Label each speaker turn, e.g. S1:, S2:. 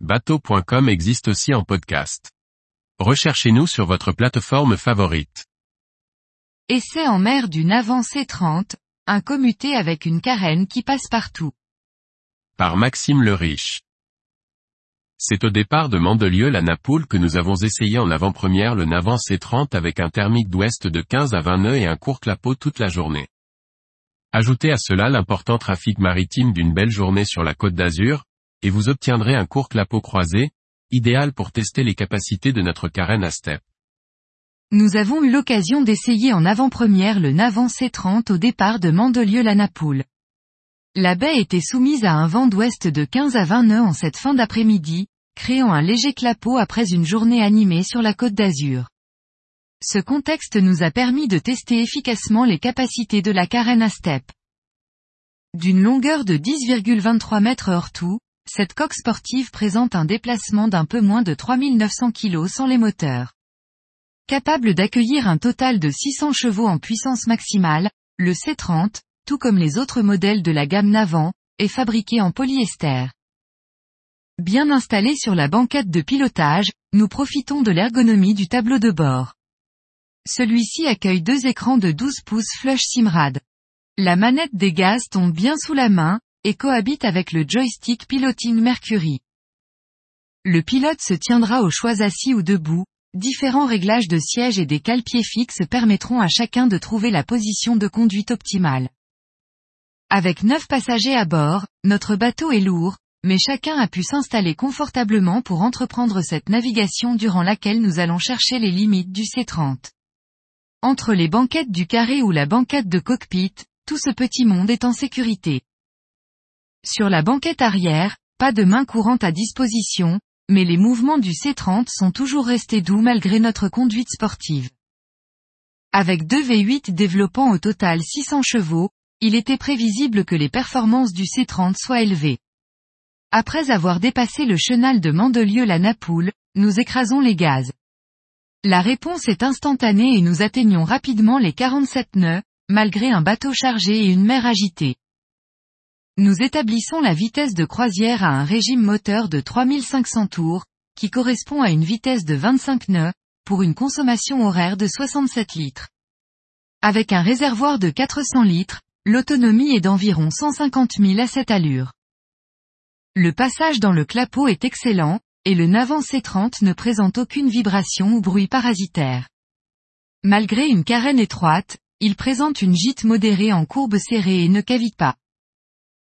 S1: bateau.com existe aussi en podcast. Recherchez-nous sur votre plateforme favorite.
S2: Essai en mer du Navan C30, un commuté avec une carène qui passe partout.
S1: Par Maxime le Riche. C'est au départ de Mandelieu la Napoule que nous avons essayé en avant-première le Navan C30 avec un thermique d'ouest de 15 à 20 nœuds et un court clapot toute la journée. Ajoutez à cela l'important trafic maritime d'une belle journée sur la côte d'Azur, et vous obtiendrez un court clapot croisé, idéal pour tester les capacités de notre carène à step.
S2: Nous avons eu l'occasion d'essayer en avant-première le Navan C30 au départ de Mandelieu-la Napoule. La baie était soumise à un vent d'ouest de 15 à 20 nœuds en cette fin d'après-midi, créant un léger clapot après une journée animée sur la côte d'Azur. Ce contexte nous a permis de tester efficacement les capacités de la carène à step. D'une longueur de 10,23 mètres hors tout, cette coque sportive présente un déplacement d'un peu moins de 3900 kg sans les moteurs. Capable d'accueillir un total de 600 chevaux en puissance maximale, le C30, tout comme les autres modèles de la gamme Navan, est fabriqué en polyester. Bien installé sur la banquette de pilotage, nous profitons de l'ergonomie du tableau de bord. Celui-ci accueille deux écrans de 12 pouces Flush Simrad. La manette des gaz tombe bien sous la main, et cohabite avec le joystick Piloting Mercury. Le pilote se tiendra au choix assis ou debout, différents réglages de siège et des cale-pieds fixes permettront à chacun de trouver la position de conduite optimale. Avec neuf passagers à bord, notre bateau est lourd, mais chacun a pu s'installer confortablement pour entreprendre cette navigation durant laquelle nous allons chercher les limites du C30. Entre les banquettes du carré ou la banquette de cockpit, tout ce petit monde est en sécurité. Sur la banquette arrière, pas de main courante à disposition, mais les mouvements du C30 sont toujours restés doux malgré notre conduite sportive. Avec deux V8 développant au total 600 chevaux, il était prévisible que les performances du C30 soient élevées. Après avoir dépassé le chenal de Mandelieu-la Napoule, nous écrasons les gaz. La réponse est instantanée et nous atteignons rapidement les 47 nœuds, malgré un bateau chargé et une mer agitée. Nous établissons la vitesse de croisière à un régime moteur de 3500 tours, qui correspond à une vitesse de 25 nœuds, pour une consommation horaire de 67 litres. Avec un réservoir de 400 litres, l'autonomie est d'environ 150 000 à cette allure. Le passage dans le clapot est excellent, et le Navan C30 ne présente aucune vibration ou bruit parasitaire. Malgré une carène étroite, il présente une gîte modérée en courbe serrée et ne cavite pas.